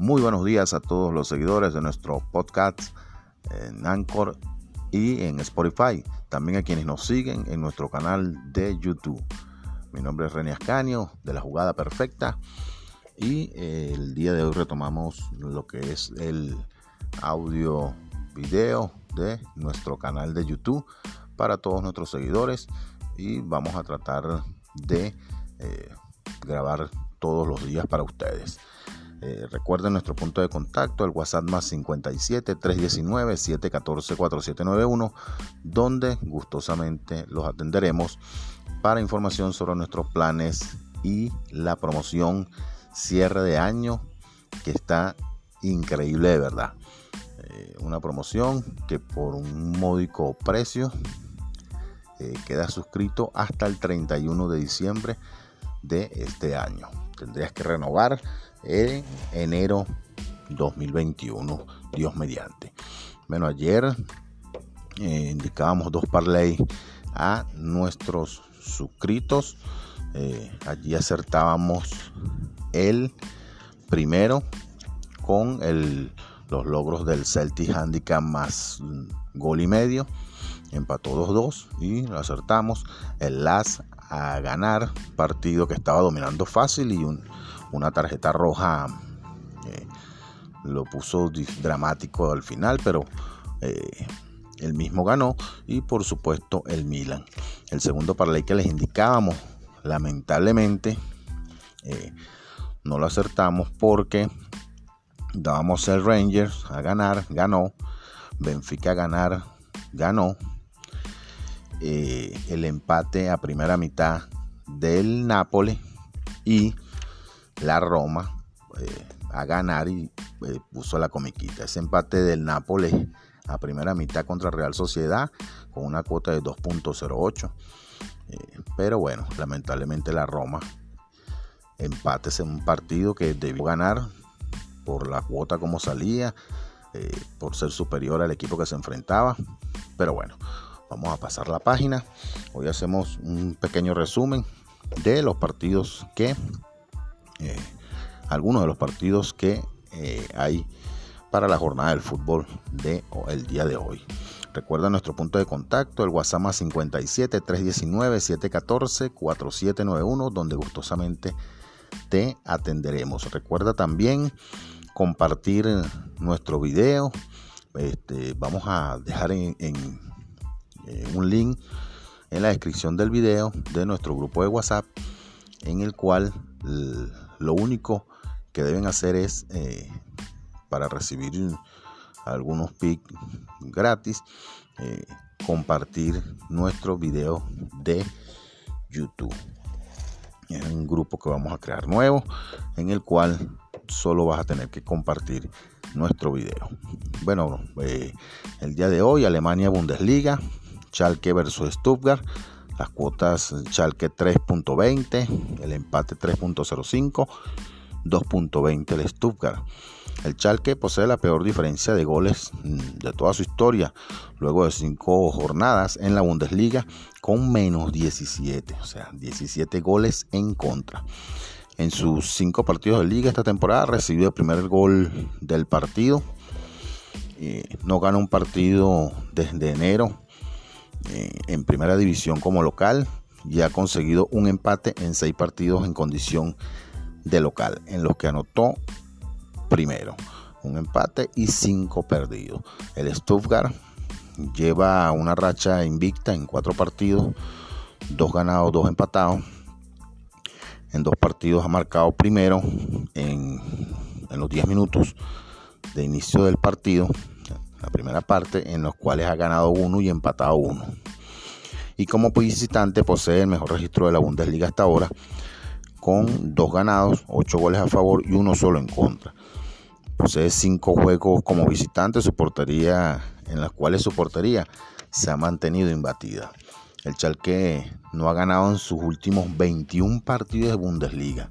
Muy buenos días a todos los seguidores de nuestro podcast en Anchor y en Spotify. También a quienes nos siguen en nuestro canal de YouTube. Mi nombre es René Ascanio de la Jugada Perfecta y eh, el día de hoy retomamos lo que es el audio video de nuestro canal de YouTube para todos nuestros seguidores y vamos a tratar de eh, grabar todos los días para ustedes. Eh, recuerden nuestro punto de contacto, el WhatsApp más 57 319 714 4791, donde gustosamente los atenderemos para información sobre nuestros planes y la promoción cierre de año que está increíble de verdad. Eh, una promoción que por un módico precio eh, queda suscrito hasta el 31 de diciembre de este año. Tendrías que renovar en enero 2021, Dios mediante. Bueno, ayer eh, indicábamos dos parlay a nuestros suscritos. Eh, allí acertábamos el primero con el, los logros del Celtic Handicap más gol y medio. Empató 2-2 y lo acertamos. El Las a ganar, partido que estaba dominando fácil y un, una tarjeta roja eh, lo puso dramático al final, pero eh, el mismo ganó y por supuesto el Milan. El segundo parlay que les indicábamos, lamentablemente eh, no lo acertamos porque dábamos el Rangers a ganar, ganó, Benfica a ganar, ganó, el empate a primera mitad del Nápoles y la Roma eh, a ganar y eh, puso la comiquita. Ese empate del Nápoles a primera mitad contra Real Sociedad con una cuota de 2.08. Eh, pero bueno, lamentablemente la Roma empate en un partido que debió ganar por la cuota como salía, por ser superior al equipo que se enfrentaba. Pero bueno, vamos a pasar la página. Hoy hacemos un pequeño resumen de los partidos que eh, algunos de los partidos que eh, hay para la jornada del fútbol de el día de hoy. Recuerda nuestro punto de contacto, el WhatsApp más 57 319 714 4791, donde gustosamente te atenderemos. Recuerda también compartir nuestro video. Este, vamos a dejar en, un link en la descripción del video de nuestro grupo de WhatsApp, en el cual lo único que deben hacer es, eh, para recibir algunos pics gratis, eh, compartir nuestro video de YouTube. Es un grupo que vamos a crear nuevo, en el cual solo vas a tener que compartir nuestro video. Bueno, eh, el día de hoy Alemania Bundesliga, Schalke versus Stuttgart las cuotas Schalke 3.20, el empate 3.05, 2.20 el Stuttgart. El Schalke posee la peor diferencia de goles mm, de toda su historia, luego de cinco jornadas en la Bundesliga, con menos 17, o sea, 17 goles en contra. En sus cinco partidos de liga esta temporada recibió el primer gol del partido. no gana un partido desde enero eh, en primera división como local y ha conseguido un empate en seis partidos en condición de local, en los que anotó primero un empate y cinco perdidos. El Stuttgart lleva una racha invicta en cuatro partidos, dos ganados, dos empatados. En dos partidos ha marcado primero en, en los 10 minutos de inicio del partido la primera parte, en los cuales ha ganado uno y empatado uno. Y como visitante posee el mejor registro de la Bundesliga hasta ahora, con dos ganados, ocho goles a favor y uno solo en contra. Posee cinco juegos como visitante, su portería, en las cuales su portería se ha mantenido imbatida. El Chalque no ha ganado en sus últimos 21 partidos de Bundesliga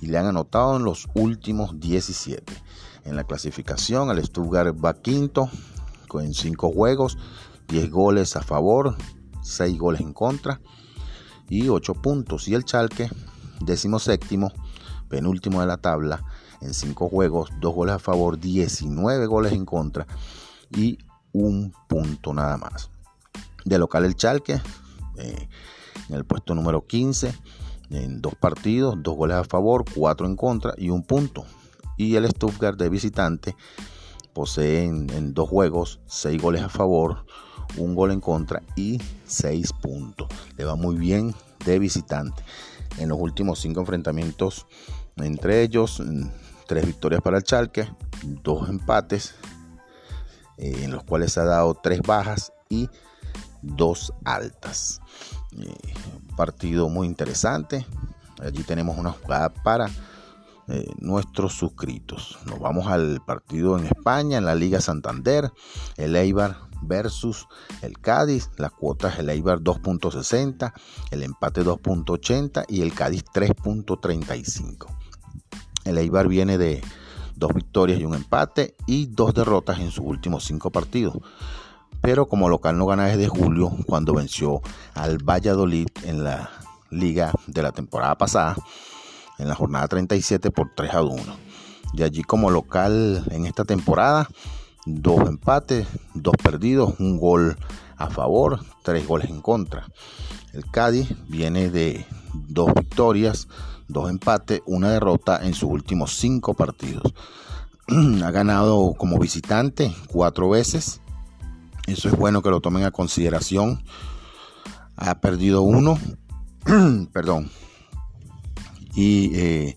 y le han anotado en los últimos 17. En la clasificación, el Stuttgart va quinto con 5 juegos, 10 goles a favor, 6 goles en contra y 8 puntos. Y el Chalque, décimo séptimo, penúltimo de la tabla, en 5 juegos, 2 goles a favor, 19 goles en contra y un punto nada más. De local el Chalque, eh, en el puesto número 15, en dos partidos, dos goles a favor, cuatro en contra y un punto. Y el Stuttgart de visitante posee en, dos juegos seis goles a favor, un gol en contra y seis puntos. Le va muy bien de visitante. En los últimos cinco enfrentamientos entre ellos, mm, tres victorias para el Chalque, dos empates, eh, en los cuales ha dado tres bajas y dos altas. Eh, partido muy interesante. Allí tenemos una jugada para eh, nuestros suscritos. Nos vamos al partido en España, en la Liga Santander, el Eibar versus el Cádiz. Las cuotas el Eibar 2.60, el empate 2.80 y el Cádiz 3.35. El Eibar viene de dos victorias y un empate y dos derrotas en sus últimos cinco partidos. Pero como local no gana desde julio, cuando venció al Valladolid en la liga de la temporada pasada en la jornada 37 por 3 a 1. De allí como local en esta temporada, dos empates, dos perdidos, un gol a favor, tres goles en contra. El Cádiz viene de dos victorias, dos empates, una derrota en sus últimos cinco partidos. ha ganado como visitante cuatro veces. Eso es bueno que lo tomen a consideración. Ha perdido uno, perdón, y eh,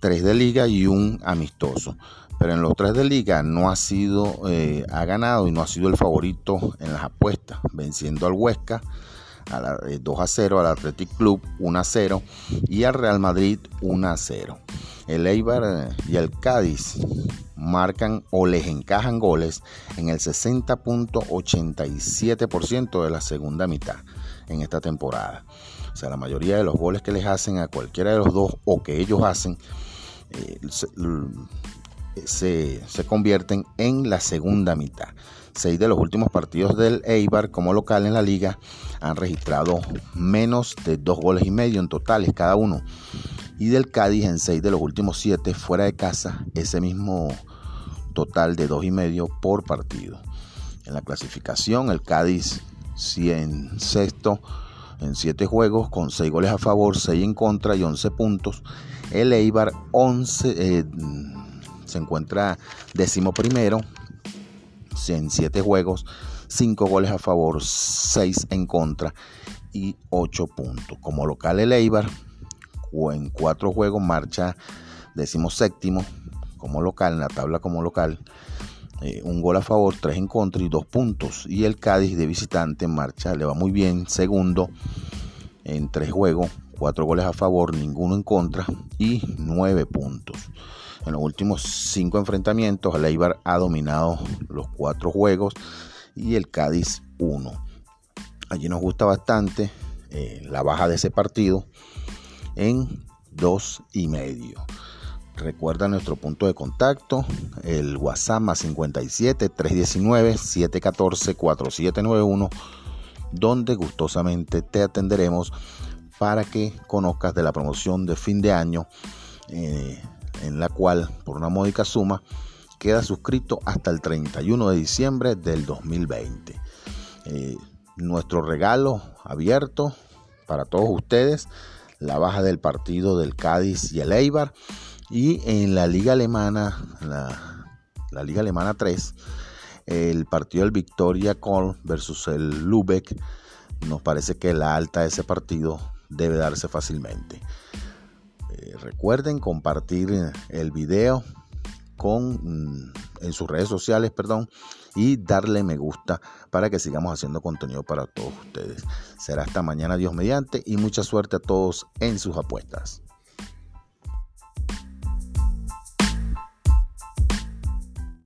tres de liga y un amistoso. Pero en los tres de liga no ha sido, eh, ha ganado y no ha sido el favorito en las apuestas, venciendo al Huesca a 2 eh, a 0, al Athletic Club 1 a 0 y al Real Madrid 1 a 0. El Eibar y el Cádiz marcan o les encajan goles en el 60.87% de la segunda mitad en esta temporada. O sea, la mayoría de los goles que les hacen a cualquiera de los dos o que ellos hacen eh, se, se, convierten en la segunda mitad. Seis de los últimos partidos del Eibar como local en la liga han registrado menos de dos goles y medio en totales cada uno. Y del Cádiz en seis de los últimos siete fuera de casa, ese mismo total de dos y medio por partido. En la clasificación, el Cádiz en sexto en 7 juegos con 6 goles a favor, 6 en contra y 11 puntos. El Eibar 11, eh, se encuentra décimo primero en 7 juegos, 5 goles a favor, 6 en contra y 8 puntos. Como local el Eibar en 4 juegos marcha décimo séptimo como local, en la tabla como local eh, un gol a favor, tres en contra y dos puntos. Y el Cádiz de visitante en marcha le va muy bien, segundo en tres juegos, cuatro goles a favor, ninguno en contra y nueve puntos. En los últimos cinco enfrentamientos, el ha dominado los cuatro juegos y el Cádiz uno. Allí nos gusta bastante eh, la baja de ese partido en dos y medio. Recuerda nuestro punto de contacto, el WhatsApp más 57 319 714 4791, donde gustosamente te atenderemos para que conozcas de la promoción de fin de año, eh, en la cual por una módica suma queda suscrito hasta el 31 de diciembre del 2020. Eh, nuestro regalo abierto para todos ustedes, la baja del partido del Cádiz y el Eibar y en la liga alemana, la, liga alemana 3, el partido del Victoria Köln versus el Lübeck, nos parece que la alta de ese partido debe darse fácilmente. Eh, recuerden compartir el video con, mm, en sus redes sociales, perdón, y darle me gusta para que sigamos haciendo contenido para todos ustedes. Será hasta mañana, Dios mediante, y mucha suerte a todos en sus apuestas.